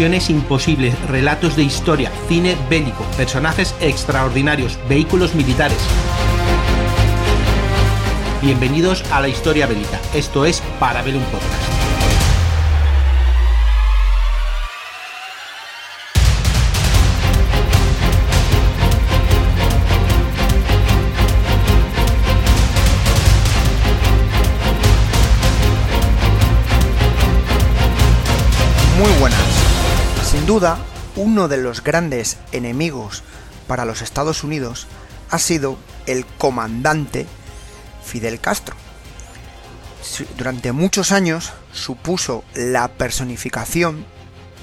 imposibles, relatos de historia, cine bélico, personajes extraordinarios, vehículos militares. Bienvenidos a la historia bélica. Esto es Parabellum Podcast. Muy buenas. Duda, uno de los grandes enemigos para los Estados Unidos ha sido el comandante Fidel Castro. Durante muchos años supuso la personificación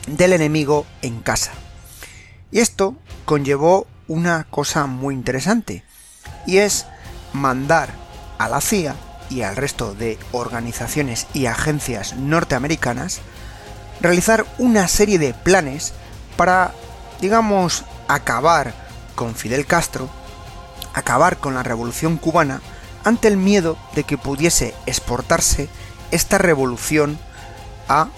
del enemigo en casa. Y esto conllevó una cosa muy interesante, y es mandar a la CIA y al resto de organizaciones y agencias norteamericanas realizar una serie de planes para, digamos, acabar con Fidel Castro, acabar con la revolución cubana, ante el miedo de que pudiese exportarse esta revolución a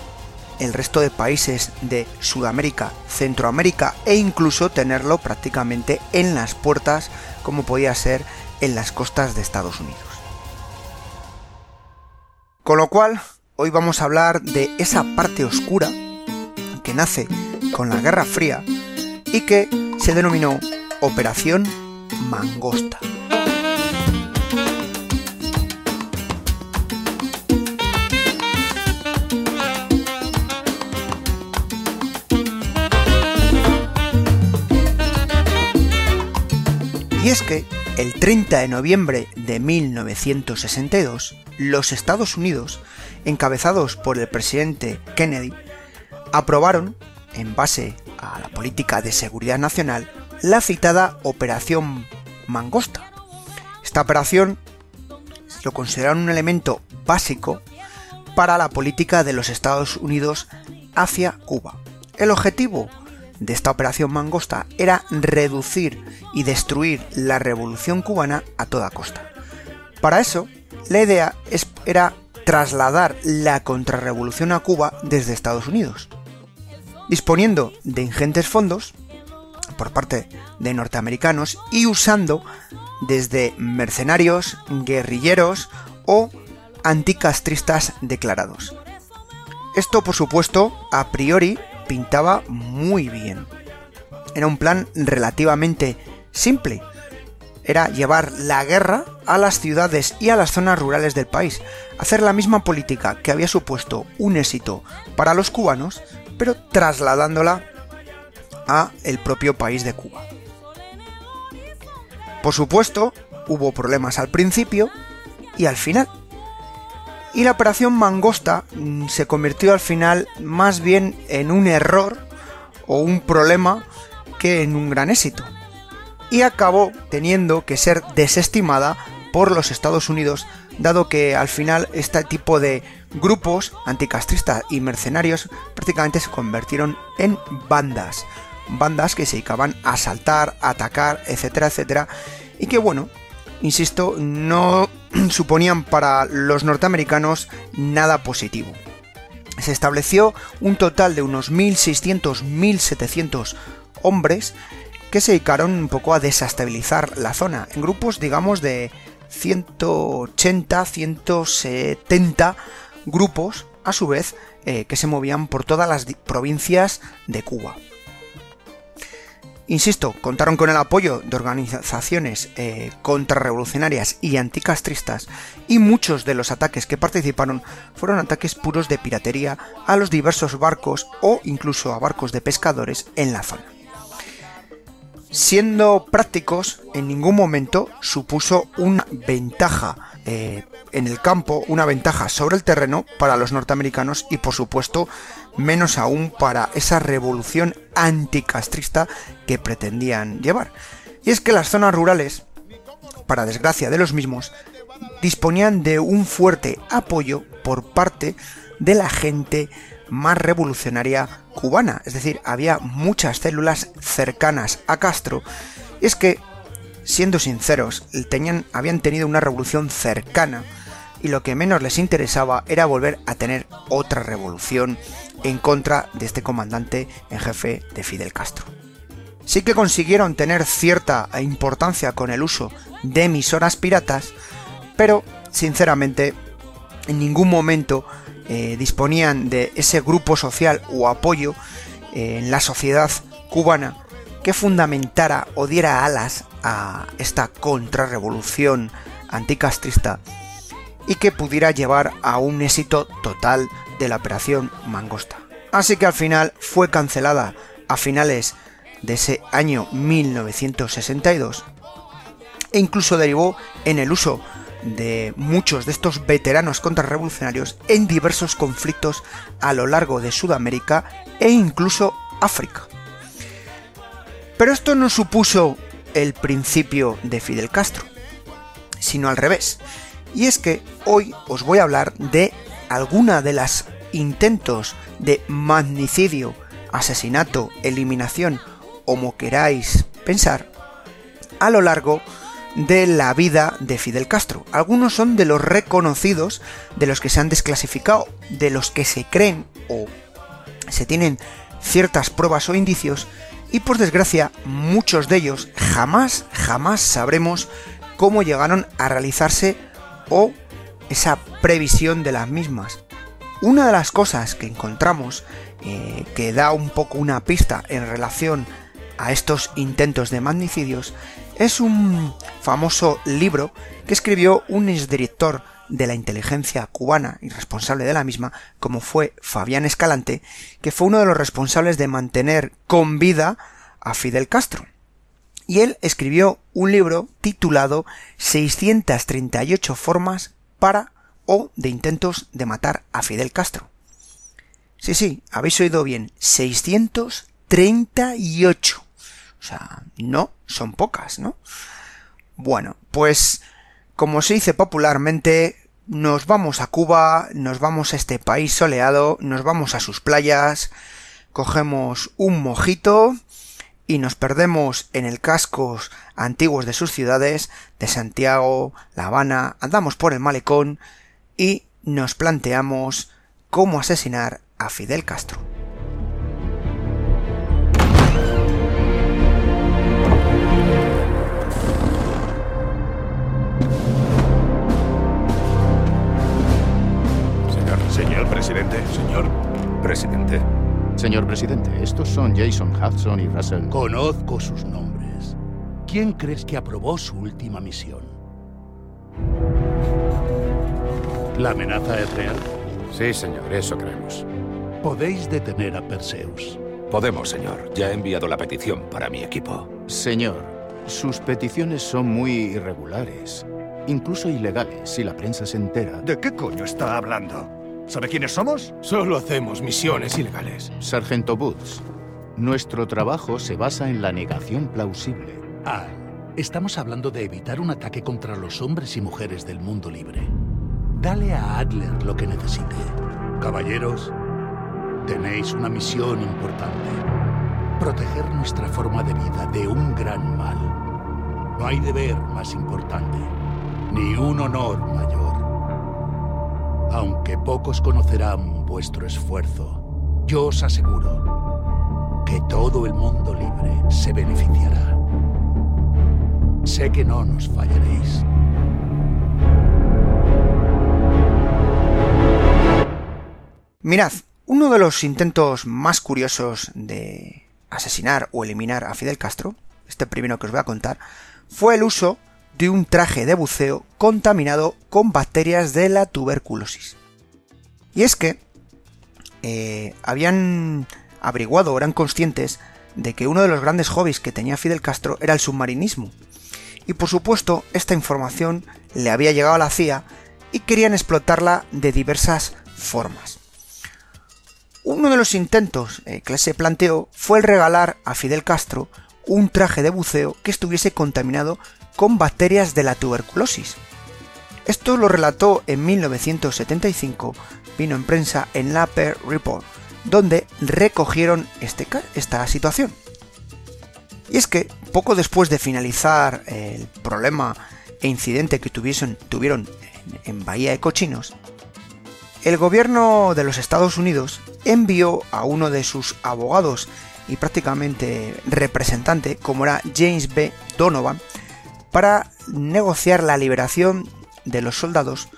el resto de países de Sudamérica, Centroamérica e incluso tenerlo prácticamente en las puertas como podía ser en las costas de Estados Unidos. Con lo cual, hoy vamos a hablar de esa parte oscura que nace con la Guerra Fría y que se denominó Operación Mangosta. Y es que el 30 de noviembre de 1962, los Estados Unidos encabezados por el presidente Kennedy, aprobaron, en base a la política de seguridad nacional, la citada Operación Mangosta. Esta operación lo consideraron un elemento básico para la política de los Estados Unidos hacia Cuba. El objetivo de esta operación Mangosta era reducir y destruir la revolución cubana a toda costa. Para eso, la idea era trasladar la contrarrevolución a Cuba desde Estados Unidos. Disponiendo de ingentes fondos por parte de norteamericanos y usando desde mercenarios, guerrilleros o anticastristas declarados. Esto, por supuesto, a priori pintaba muy bien. Era un plan relativamente simple, era llevar la guerra a las ciudades y a las zonas rurales del país, hacer la misma política que había supuesto un éxito para los cubanos, pero trasladándola a el propio país de Cuba. Por supuesto, hubo problemas al principio y al final. Y la operación Mangosta mm, se convirtió al final más bien en un error o un problema que en un gran éxito y acabó teniendo que ser desestimada por los Estados Unidos, dado que al final este tipo de grupos anticastristas y mercenarios prácticamente se convirtieron en bandas, bandas que se dedicaban a asaltar, atacar, etcétera, etcétera, y que bueno, insisto, no suponían para los norteamericanos nada positivo. Se estableció un total de unos 1.600-1.700 hombres que se dedicaron un poco a desestabilizar la zona, en grupos digamos de 180, 170 grupos, a su vez, eh, que se movían por todas las provincias de Cuba. Insisto, contaron con el apoyo de organizaciones eh, contrarrevolucionarias y anticastristas y muchos de los ataques que participaron fueron ataques puros de piratería a los diversos barcos o incluso a barcos de pescadores en la zona. Siendo prácticos, en ningún momento supuso una ventaja eh, en el campo, una ventaja sobre el terreno para los norteamericanos y por supuesto menos aún para esa revolución anticastrista que pretendían llevar. Y es que las zonas rurales, para desgracia de los mismos, disponían de un fuerte apoyo por parte de la gente más revolucionaria cubana, es decir, había muchas células cercanas a Castro, y es que, siendo sinceros, tenían, habían tenido una revolución cercana, y lo que menos les interesaba era volver a tener otra revolución en contra de este comandante en jefe de Fidel Castro. Sí que consiguieron tener cierta importancia con el uso de emisoras piratas, pero sinceramente en ningún momento eh, disponían de ese grupo social o apoyo eh, en la sociedad cubana que fundamentara o diera alas a esta contrarrevolución anticastrista y que pudiera llevar a un éxito total de la operación Mangosta. Así que al final fue cancelada a finales de ese año 1962 e incluso derivó en el uso de muchos de estos veteranos contrarrevolucionarios en diversos conflictos a lo largo de Sudamérica e incluso África. Pero esto no supuso el principio de Fidel Castro, sino al revés. Y es que hoy os voy a hablar de alguna de las intentos de magnicidio, asesinato, eliminación, como queráis pensar, a lo largo de la vida de Fidel Castro. Algunos son de los reconocidos, de los que se han desclasificado, de los que se creen o se tienen ciertas pruebas o indicios, y por desgracia muchos de ellos jamás, jamás sabremos cómo llegaron a realizarse o esa previsión de las mismas. Una de las cosas que encontramos eh, que da un poco una pista en relación a estos intentos de magnicidios es un famoso libro que escribió un exdirector de la inteligencia cubana y responsable de la misma, como fue Fabián Escalante, que fue uno de los responsables de mantener con vida a Fidel Castro. Y él escribió un libro titulado 638 formas para o de intentos de matar a Fidel Castro. Sí, sí, habéis oído bien, 638. O sea, no son pocas, ¿no? Bueno, pues como se dice popularmente, nos vamos a Cuba, nos vamos a este país soleado, nos vamos a sus playas, cogemos un mojito y nos perdemos en el cascos antiguos de sus ciudades, de Santiago, La Habana, andamos por el malecón y nos planteamos cómo asesinar a Fidel Castro. Presidente. Señor presidente. Señor presidente, estos son Jason Hudson y Russell. Conozco sus nombres. ¿Quién crees que aprobó su última misión? ¿La amenaza es real? Sí, señor, eso creemos. Podéis detener a Perseus. Podemos, señor. Ya he enviado la petición para mi equipo. Señor, sus peticiones son muy irregulares, incluso ilegales si la prensa se entera. ¿De qué coño está hablando? ¿Sabe quiénes somos? Solo hacemos misiones ilegales. Sargento Boots, nuestro trabajo se basa en la negación plausible. Ah, estamos hablando de evitar un ataque contra los hombres y mujeres del mundo libre. Dale a Adler lo que necesite. Caballeros, tenéis una misión importante. Proteger nuestra forma de vida de un gran mal. No hay deber más importante, ni un honor mayor aunque pocos conocerán vuestro esfuerzo, yo os aseguro que todo el mundo libre se beneficiará. Sé que no nos fallaréis. Mirad, uno de los intentos más curiosos de asesinar o eliminar a Fidel Castro, este primero que os voy a contar, fue el uso de un traje de buceo contaminado con bacterias de la tuberculosis. Y es que eh, habían averiguado, eran conscientes de que uno de los grandes hobbies que tenía Fidel Castro era el submarinismo. Y por supuesto, esta información le había llegado a la CIA y querían explotarla de diversas formas. Uno de los intentos eh, que se planteó fue el regalar a Fidel Castro un traje de buceo que estuviese contaminado con bacterias de la tuberculosis. Esto lo relató en 1975, vino en prensa en la Per Report, donde recogieron este, esta situación. Y es que poco después de finalizar el problema e incidente que tuvieron en Bahía de Cochinos, el gobierno de los Estados Unidos envió a uno de sus abogados y prácticamente representante, como era James B. Donovan, para negociar la liberación de los soldados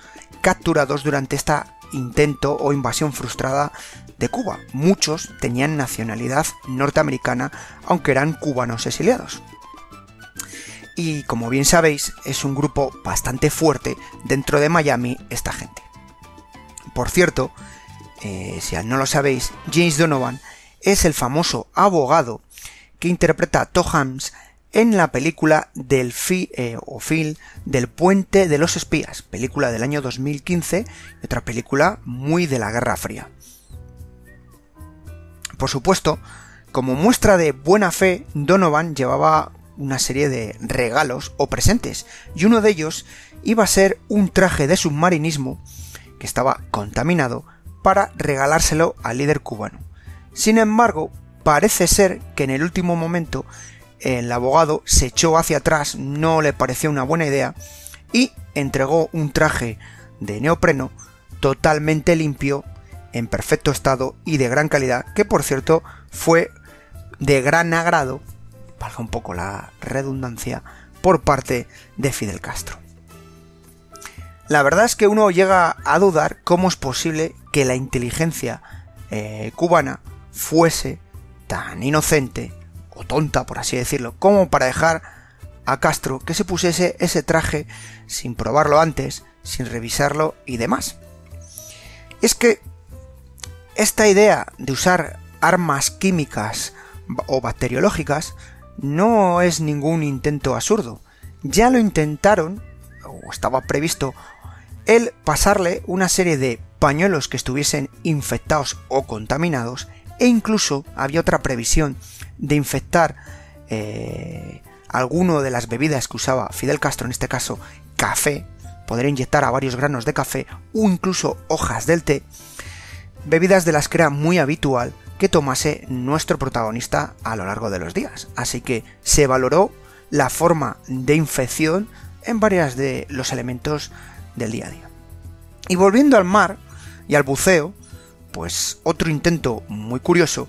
capturados durante este intento o invasión frustrada de Cuba. Muchos tenían nacionalidad norteamericana, aunque eran cubanos exiliados. Y como bien sabéis, es un grupo bastante fuerte dentro de Miami esta gente. Por cierto, eh, si no lo sabéis, James Donovan es el famoso abogado que interpreta a en la película del fi, eh, o film del Puente de los Espías, película del año 2015 y otra película muy de la Guerra Fría. Por supuesto, como muestra de buena fe, Donovan llevaba una serie de regalos o presentes, y uno de ellos iba a ser un traje de submarinismo que estaba contaminado para regalárselo al líder cubano. Sin embargo, parece ser que en el último momento el abogado se echó hacia atrás, no le pareció una buena idea y entregó un traje de neopreno totalmente limpio, en perfecto estado y de gran calidad, que por cierto fue de gran agrado, valga un poco la redundancia, por parte de Fidel Castro. La verdad es que uno llega a dudar cómo es posible que la inteligencia eh, cubana fuese tan inocente tonta, por así decirlo, como para dejar a Castro que se pusiese ese traje sin probarlo antes, sin revisarlo y demás. Es que esta idea de usar armas químicas o bacteriológicas no es ningún intento absurdo. Ya lo intentaron, o estaba previsto, el pasarle una serie de pañuelos que estuviesen infectados o contaminados e incluso había otra previsión de infectar eh, alguno de las bebidas que usaba Fidel Castro, en este caso café, poder inyectar a varios granos de café o incluso hojas del té, bebidas de las que era muy habitual que tomase nuestro protagonista a lo largo de los días. Así que se valoró la forma de infección en varios de los elementos del día a día. Y volviendo al mar y al buceo, pues otro intento muy curioso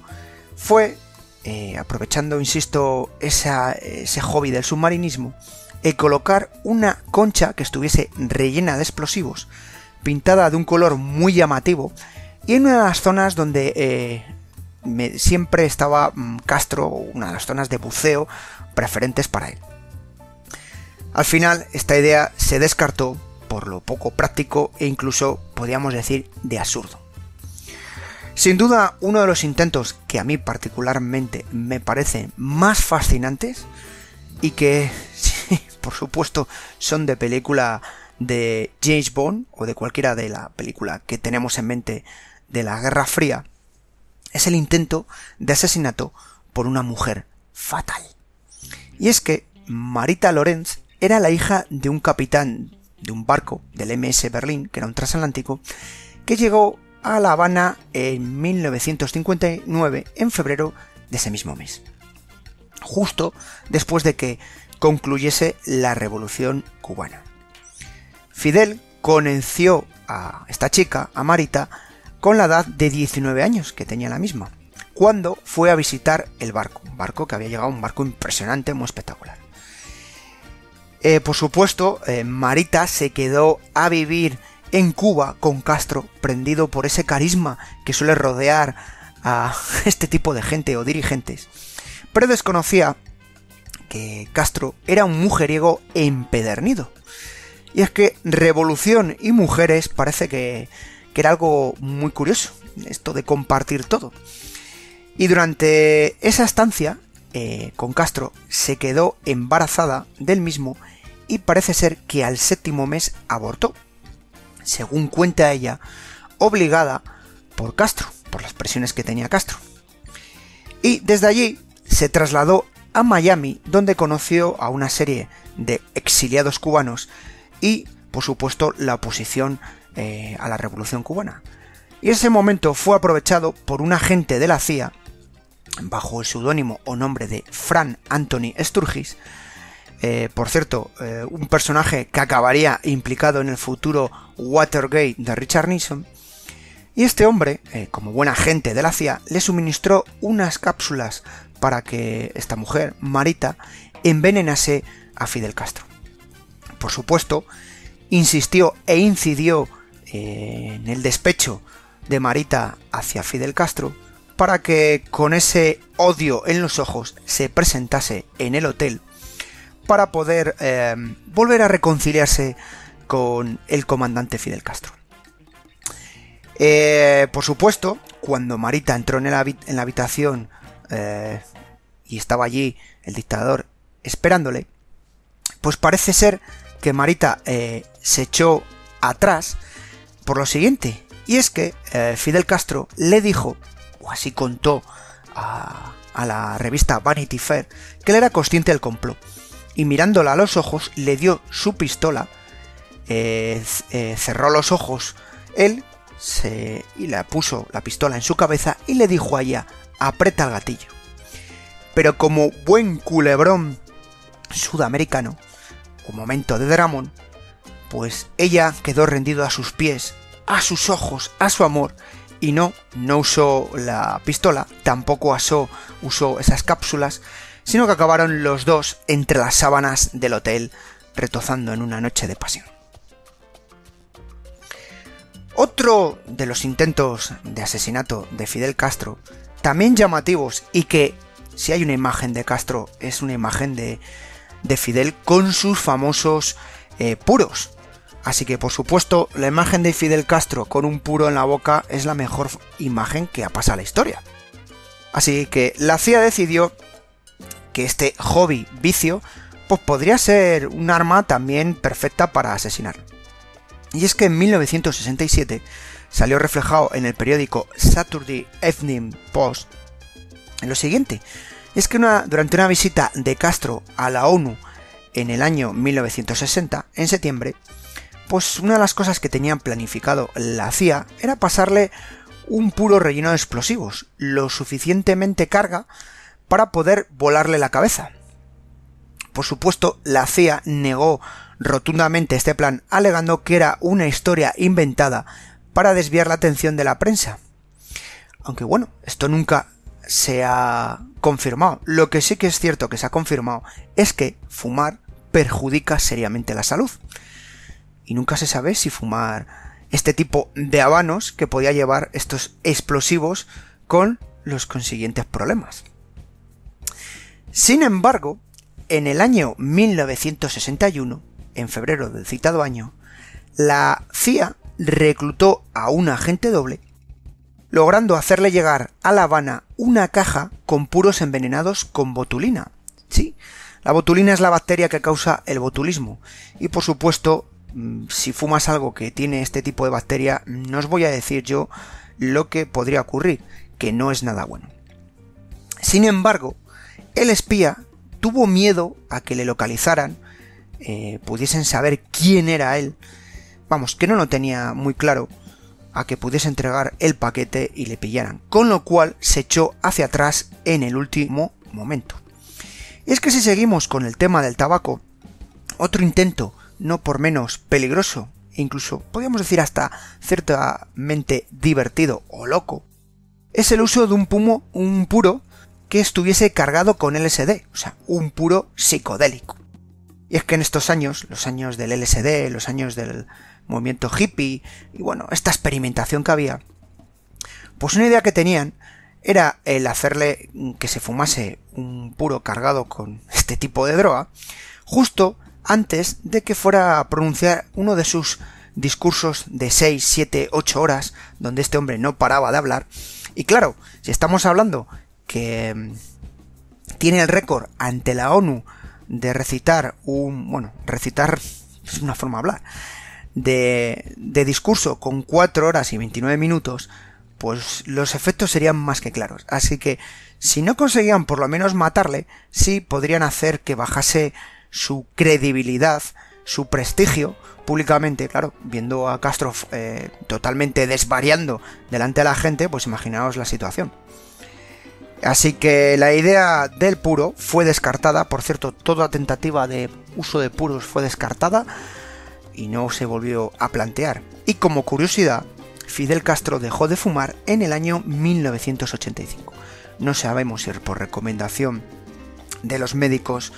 fue, eh, aprovechando, insisto, ese hobby del submarinismo, el colocar una concha que estuviese rellena de explosivos, pintada de un color muy llamativo, y en una de las zonas donde eh, siempre estaba mm, Castro, una de las zonas de buceo preferentes para él. Al final, esta idea se descartó por lo poco práctico e incluso, podríamos decir, de absurdo. Sin duda, uno de los intentos que a mí particularmente me parecen más fascinantes y que, por supuesto, son de película de James Bond o de cualquiera de la película que tenemos en mente de la Guerra Fría, es el intento de asesinato por una mujer fatal. Y es que Marita Lorenz era la hija de un capitán de un barco del MS Berlín, que era un transatlántico, que llegó a La Habana en 1959, en febrero de ese mismo mes, justo después de que concluyese la revolución cubana. Fidel conoció a esta chica, a Marita, con la edad de 19 años que tenía la misma, cuando fue a visitar el barco, un barco que había llegado, un barco impresionante, muy espectacular. Eh, por supuesto, eh, Marita se quedó a vivir en Cuba con Castro, prendido por ese carisma que suele rodear a este tipo de gente o dirigentes, pero desconocía que Castro era un mujeriego empedernido. Y es que revolución y mujeres parece que, era algo muy curioso, esto de compartir todo. Y durante esa estancia eh, con Castro se quedó embarazada del mismo y parece ser que al séptimo mes abortó según cuenta ella, obligada por Castro, por las presiones que tenía Castro. Y desde allí se trasladó a Miami, donde conoció a una serie de exiliados cubanos y, por supuesto, la oposición eh, a la revolución cubana. Y ese momento fue aprovechado por un agente de la CIA, bajo el seudónimo o nombre de Fran Anthony Sturgis, eh, por cierto, eh, un personaje que acabaría implicado en el futuro Watergate de Richard Nixon, Y este hombre, eh, como buen agente de la CIA, le suministró unas cápsulas para que esta mujer, Marita, envenenase a Fidel Castro. Por supuesto, insistió e incidió en el despecho de Marita hacia Fidel Castro para que con ese odio en los ojos se presentase en el hotel para poder eh, volver a reconciliarse con el comandante Fidel Castro. Eh, por supuesto, cuando Marita entró en, la habitación y estaba allí el dictador esperándole, pues parece ser que Marita se echó atrás por lo siguiente, y es que eh, Fidel Castro le dijo, o así contó a, la revista Vanity Fair, que él era consciente del complot, y mirándola a los ojos le dio su pistola, eh, eh, cerró los ojos él, se, y le puso la pistola en su cabeza y le dijo a ella, aprieta el gatillo. Pero como buen culebrón sudamericano, un momento de dramón, pues ella quedó rendido a sus pies, a sus ojos, a su amor, y no, no usó la pistola, tampoco usó esas cápsulas, sino que acabaron los dos entre las sábanas del hotel, retozando en una noche de pasión. Otro de los intentos de asesinato de Fidel Castro, también llamativos y que, si hay una imagen de Castro, es una imagen de, de Fidel con sus famosos eh, puros, Así que por supuesto la imagen de Fidel Castro con un puro en la boca es la mejor imagen que ha pasado a la historia. Así que la CIA decidió que este hobby, vicio, pues podría ser un arma también perfecta para asesinar. Y es que en 1967 salió reflejado en el periódico Saturday Evening Post lo siguiente, es que durante una visita de Castro a la ONU en el año 1960, en septiembre, pues una de las cosas que tenían planificado la CIA era pasarle un puro relleno de explosivos, lo suficientemente carga para poder volarle la cabeza. Por supuesto, la CIA negó rotundamente este plan, alegando que era una historia inventada para desviar la atención de la prensa. Aunque bueno, esto nunca se ha confirmado. Lo que sí que es cierto que se ha confirmado es que fumar perjudica seriamente la salud y nunca se sabe si fumar este tipo de habanos que podía llevar estos explosivos con los consiguientes problemas. Sin embargo, en el año 1961, en febrero del citado año, la CIA reclutó a un agente doble, logrando hacerle llegar a La Habana una caja con puros envenenados con botulina. Sí, la botulina es la bacteria que causa el botulismo, y por supuesto Mm, si fumas algo que tiene este tipo de bacteria, no os voy a decir yo lo que podría ocurrir, que no es nada bueno. Sin embargo, el espía tuvo miedo a que le localizaran, eh, pudiesen saber quién era él, vamos, que no lo tenía muy claro, a que pudiese entregar el paquete y le pillaran, con lo cual se echó hacia atrás en el último momento. Es que si seguimos con el tema del tabaco, otro intento no por menos peligroso, incluso podríamos decir hasta ciertamente divertido o loco, es el uso de un pumo, un puro que estuviese cargado con LSD, o sea, un puro psicodélico. Y es que en estos años, los años del LSD, los años del movimiento hippie, y bueno, esta experimentación que había, pues una idea que tenían era el hacerle que se fumase un puro cargado con este tipo de droga, justo antes de que fuera a pronunciar uno de sus discursos de 6, 7, 8 horas, donde este hombre no paraba de hablar. Y claro, si estamos hablando que mm, tiene el récord ante la ONU de recitar un, bueno, recitar es una forma de hablar, de, de discurso con 4 horas y 29 minutos, pues los efectos serían más que claros. Así que si no conseguían por lo menos matarle, sí podrían hacer que bajase su credibilidad, su prestigio públicamente, claro, viendo a Castro eh, totalmente desvariando delante de la gente, pues imaginaos la situación. Así que la idea del puro fue descartada, por cierto, toda tentativa de uso de puros fue descartada y no se volvió a plantear. Y como curiosidad, Fidel Castro dejó de fumar en el año 1985. No sabemos si por recomendación de los médicos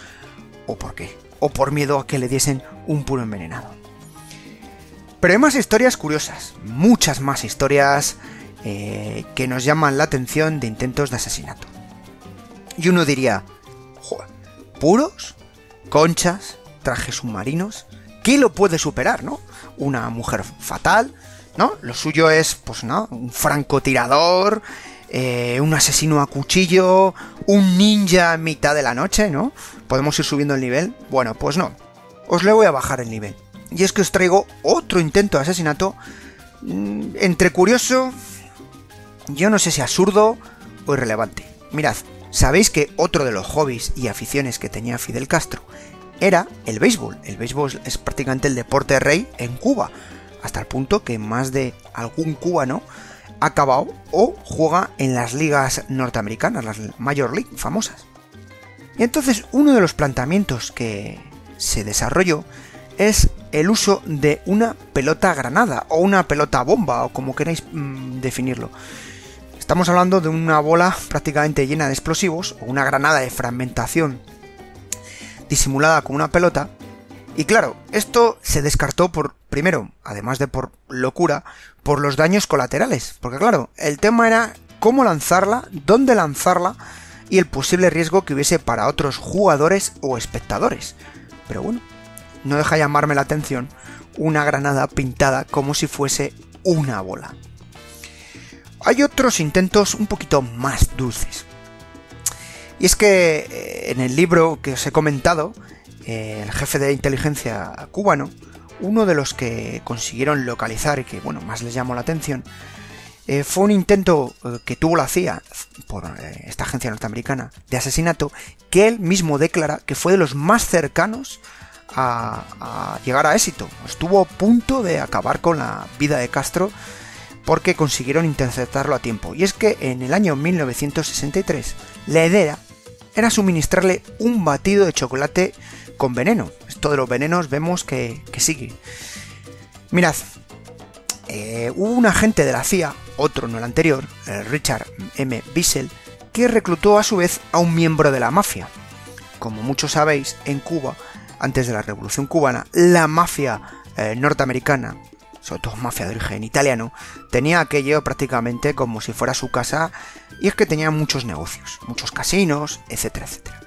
o por qué, o por miedo a que le diesen un puro envenenado. Pero hay más historias curiosas, muchas más historias eh, que nos llaman la atención de intentos de asesinato. Y uno diría, ¿puros? ¿Conchas? ¿Trajes submarinos? ¿Qué lo puede superar, no? Una mujer fatal, ¿no? Lo suyo es, pues, ¿no? Un francotirador, eh, un asesino a cuchillo, un ninja a mitad de la noche, ¿no? ¿Podemos ir subiendo el nivel? Bueno, pues no. Os le voy a bajar el nivel. Y es que os traigo otro intento de asesinato mm, entre curioso, yo no sé si absurdo o irrelevante. Mirad, sabéis que otro de los hobbies y aficiones que tenía Fidel Castro era el béisbol. El béisbol es prácticamente el deporte rey en Cuba, hasta el punto que más de algún cubano ha acabado o juega en las ligas norteamericanas, las Major League famosas. Y entonces uno de los planteamientos que se desarrolló es el uso de una pelota granada o una pelota bomba o como queráis mm, definirlo. Estamos hablando de una bola prácticamente llena de explosivos o una granada de fragmentación disimulada con una pelota. Y claro, esto se descartó por, primero, además de por locura, por los daños colaterales. Porque claro, el tema era cómo lanzarla, dónde lanzarla y el posible riesgo que hubiese para otros jugadores o espectadores. Pero bueno, no deja llamarme la atención una granada pintada como si fuese una bola. Hay otros intentos un poquito más dulces. Y es que eh, en el libro que os he comentado, eh, el jefe de inteligencia cubano, uno de los que consiguieron localizar y que bueno, más les llamó la atención, eh, fue un intento que tuvo la CIA por esta agencia norteamericana de asesinato que él mismo declara que fue de los más cercanos a, a llegar a éxito. Estuvo a punto de acabar con la vida de Castro porque consiguieron interceptarlo a tiempo. Y es que en el año 1963 la idea era suministrarle un batido de chocolate con veneno. Esto de los venenos vemos que, sigue. Mirad, eh, hubo un agente de la CIA, otro no el anterior, Richard M. Bissell, que reclutó a su vez a un miembro de la mafia. Como muchos sabéis, en Cuba, antes de la Revolución Cubana, la mafia eh, norteamericana sobre todo mafia de origen italiano, tenía aquello prácticamente como si fuera su casa y es que tenía muchos negocios, muchos casinos, etcétera, etcétera.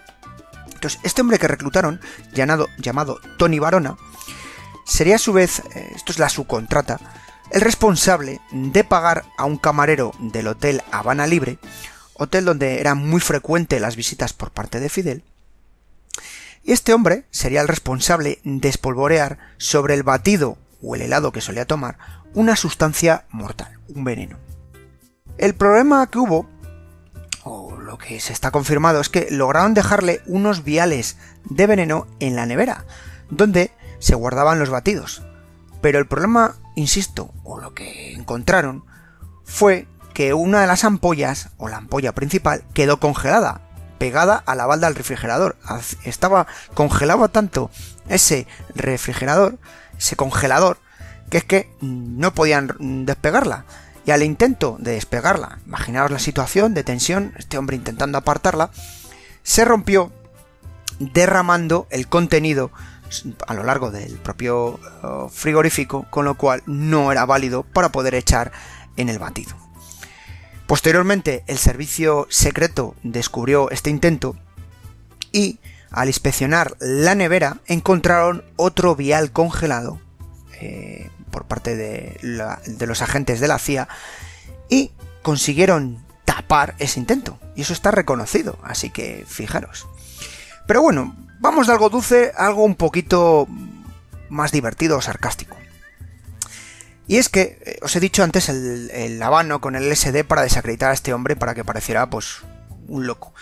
Entonces, este hombre que reclutaron, llamado, llamado Tony Barona, sería a su vez, eh, esto es la subcontrata, el responsable de pagar a un camarero del hotel Habana Libre, hotel donde eran muy frecuentes las visitas por parte de Fidel, y este hombre sería el responsable de espolvorear sobre el batido o el helado que solía tomar una sustancia mortal, un veneno. El problema que hubo, o lo que se está confirmado, es que lograron dejarle unos viales de veneno en la nevera, donde se guardaban los batidos. Pero el problema, insisto, o lo que encontraron, fue que una de las ampollas, o la ampolla principal, quedó congelada, pegada a la balda del refrigerador. Estaba congelado tanto ese refrigerador ese congelador, que es que no podían despegarla. Y al intento de despegarla, imaginaos la situación de tensión, este hombre intentando apartarla, se rompió derramando el contenido a lo largo del propio eh, frigorífico, con lo cual no era válido para poder echar en el batido. Posteriormente, el servicio secreto descubrió este intento y al inspeccionar la nevera encontraron otro vial congelado eh, por parte de, los agentes de la CIA y consiguieron tapar ese intento. Y eso está reconocido, así que fijaros. Pero bueno, vamos de algo dulce a algo un poquito más divertido o sarcástico. Y es que, eh, os he dicho antes, el, el habano con el LSD para desacreditar a este hombre para que pareciera, pues, un loco.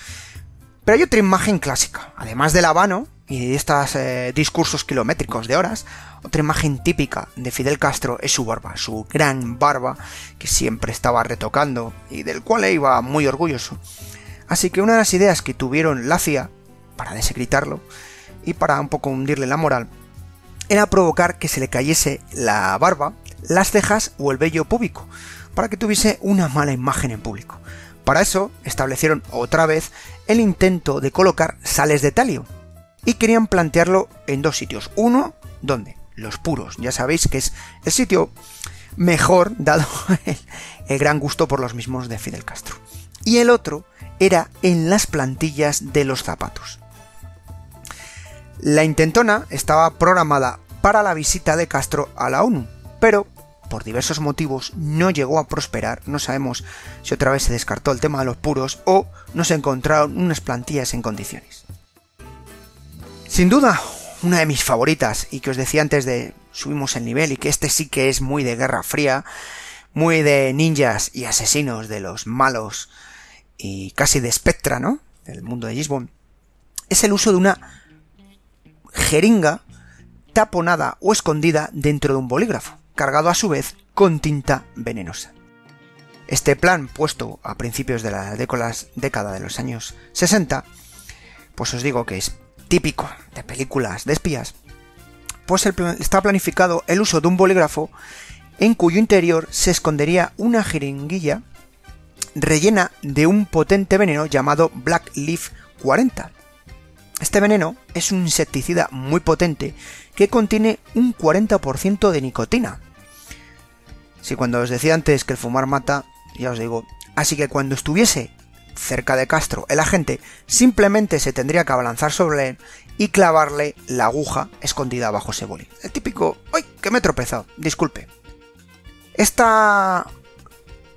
Pero hay otra imagen clásica, además del habano y de estos eh, discursos kilométricos de horas, otra imagen típica de Fidel Castro es su barba, su gran barba que siempre estaba retocando y del cual iba muy orgulloso. Así que una de las ideas que tuvieron la CIA para desecritarlo y para un poco hundirle la moral era provocar que se le cayese la barba, las cejas o el vello púbico, para que tuviese una mala imagen en público. Para eso establecieron otra vez el intento de colocar sales de talio, y querían plantearlo en dos sitios. Uno, ¿dónde? Los puros, ya sabéis que es el sitio mejor dado el, gran gusto por los mismos de Fidel Castro. Y el otro era en las plantillas de los zapatos. La intentona estaba programada para la visita de Castro a la ONU, pero por diversos motivos no llegó a prosperar, no sabemos si otra vez se descartó el tema de los puros o no se encontraron unas plantillas en condiciones. Sin duda, una de mis favoritas y que os decía antes de subimos el nivel y que este sí que es muy de Guerra Fría, muy de ninjas y asesinos de los malos y casi de Spectra, ¿no? Del mundo de Gisborne, es el uso de una jeringa taponada o escondida dentro de un bolígrafo, cargado a su vez con tinta venenosa. Este plan, puesto a principios de la década de los años 60, pues os digo que es típico de películas de espías, pues está planificado el uso de un bolígrafo en cuyo interior se escondería una jeringuilla rellena de un potente veneno llamado Black Leaf 40. Este veneno es un insecticida muy potente que contiene un 40% de nicotina. Si cuando os decía antes que el fumar mata, ya os digo, así que cuando estuviese cerca de Castro, el agente simplemente se tendría que abalanzar sobre él y clavarle la aguja escondida bajo ese boli. El típico, ¡ay, que me he tropezado! Disculpe. Esta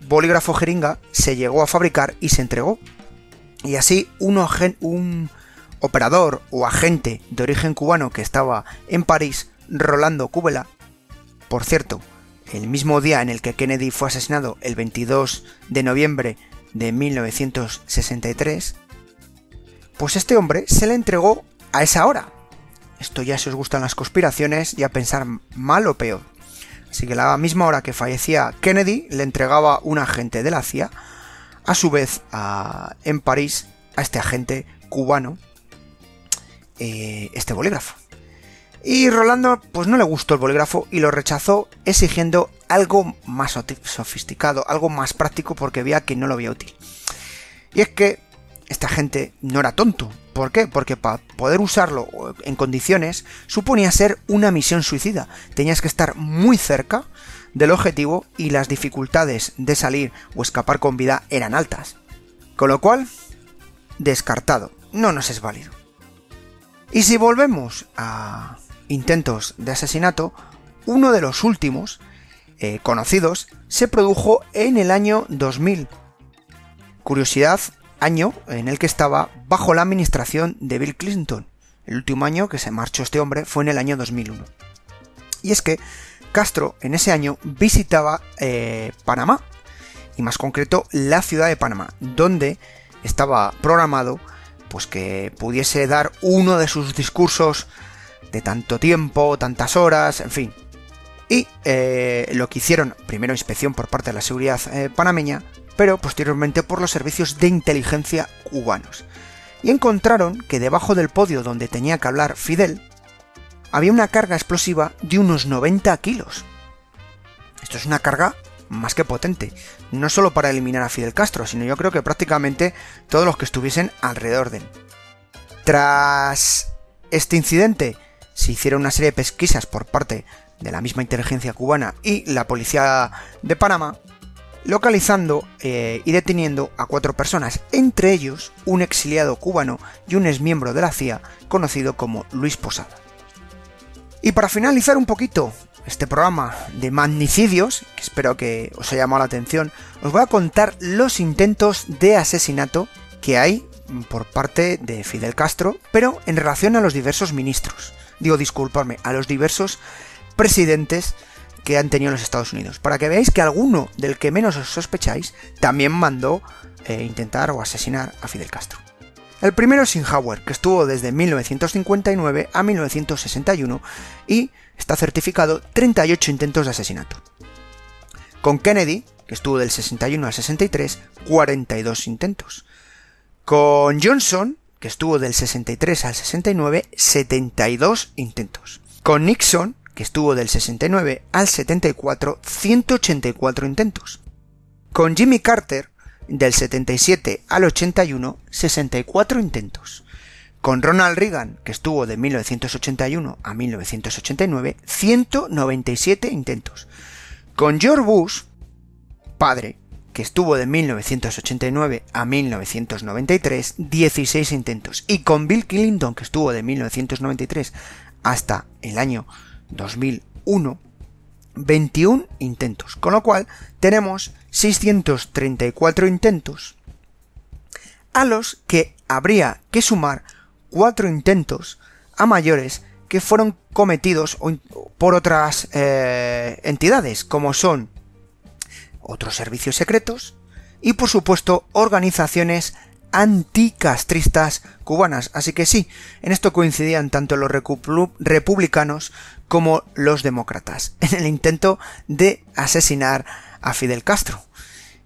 bolígrafo jeringa se llegó a fabricar y se entregó. Y así un, un operador o agente de origen cubano que estaba en París, Rolando Cúbela, por cierto, el mismo día en el que Kennedy fue asesinado, el 22 de noviembre de 1963, pues este hombre se le entregó a esa hora. Esto ya si os gustan las conspiraciones, ya pensar mal o peor. Así que la misma hora que fallecía Kennedy, le entregaba un agente de la CIA, a su vez en París, a este agente cubano, eh, este bolígrafo. Y Rolando pues no le gustó el bolígrafo y lo rechazó exigiendo algo más sofisticado, algo más práctico porque veía que no lo veía útil. Y es que esta gente no era tonto. ¿Por qué? Porque para poder usarlo en condiciones suponía ser una misión suicida. Tenías que estar muy cerca del objetivo y las dificultades de salir o escapar con vida eran altas. Con lo cual, descartado. No nos es válido. Y si volvemos a intentos de asesinato, uno de los últimos eh, conocidos se produjo en el año 2000. Curiosidad, año en el que estaba bajo la administración de Bill Clinton. El último año que se marchó este hombre fue en el año 2001. Y es que Castro en ese año visitaba eh, Panamá, y más concreto la ciudad de Panamá, donde estaba programado pues que pudiese dar uno de sus discursos de tanto tiempo, tantas horas, en fin. Y eh, lo que hicieron, primero inspección por parte de la seguridad eh, panameña, pero posteriormente por los servicios de inteligencia cubanos. Y encontraron que debajo del podio donde tenía que hablar Fidel, había una carga explosiva de unos 90 kilos. Esto es una carga más que potente, no solo para eliminar a Fidel Castro, sino yo creo que prácticamente todos los que estuviesen alrededor de él. Tras este incidente, se hicieron una serie de pesquisas por parte de la misma inteligencia cubana y la policía de Panamá, localizando eh, y deteniendo a cuatro personas, entre ellos un exiliado cubano y un exmiembro de la CIA conocido como Luis Posada. Y para finalizar un poquito este programa de magnicidios, que espero que os haya llamado la atención, os voy a contar los intentos de asesinato que hay por parte de Fidel Castro, pero en relación a los diversos ministros digo disculparme, a los diversos presidentes que han tenido los Estados Unidos, para que veáis que alguno del que menos os sospecháis también mandó eh, intentar o asesinar a Fidel Castro. El primero es Eisenhower, que estuvo desde 1959 a 1961 y está certificado 38 intentos de asesinato. Con Kennedy, que estuvo del 61 al 63, 42 intentos. Con Johnson, que estuvo del 63 al 69, 72 intentos. Con Nixon, que estuvo del 69 al 74, 184 intentos. Con Jimmy Carter, del 77 al 81, 64 intentos. Con Ronald Reagan, que estuvo de 1981 a 1989, 197 intentos. Con George Bush, padre, que estuvo de 1989 a 1993, 16 intentos. Y con Bill Clinton, que estuvo de 1993 hasta el año 2001, 21 intentos. Con lo cual tenemos 634 intentos a los que habría que sumar 4 intentos a mayores que fueron cometidos por otras eh, entidades, como son otros servicios secretos y por supuesto organizaciones anticastristas cubanas. Así que sí, en esto coincidían tanto los republicanos como los demócratas en el intento de asesinar a Fidel Castro.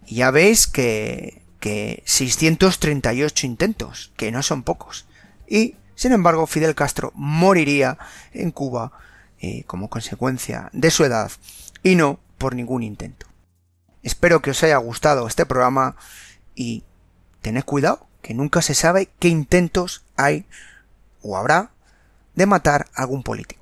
Y ya veis que, que 638 intentos, que no son pocos. Y, sin embargo, Fidel Castro moriría en Cuba eh, como consecuencia de su edad y no por ningún intento. Espero que os haya gustado este programa y tened cuidado, que nunca se sabe qué intentos hay o habrá de matar a algún político.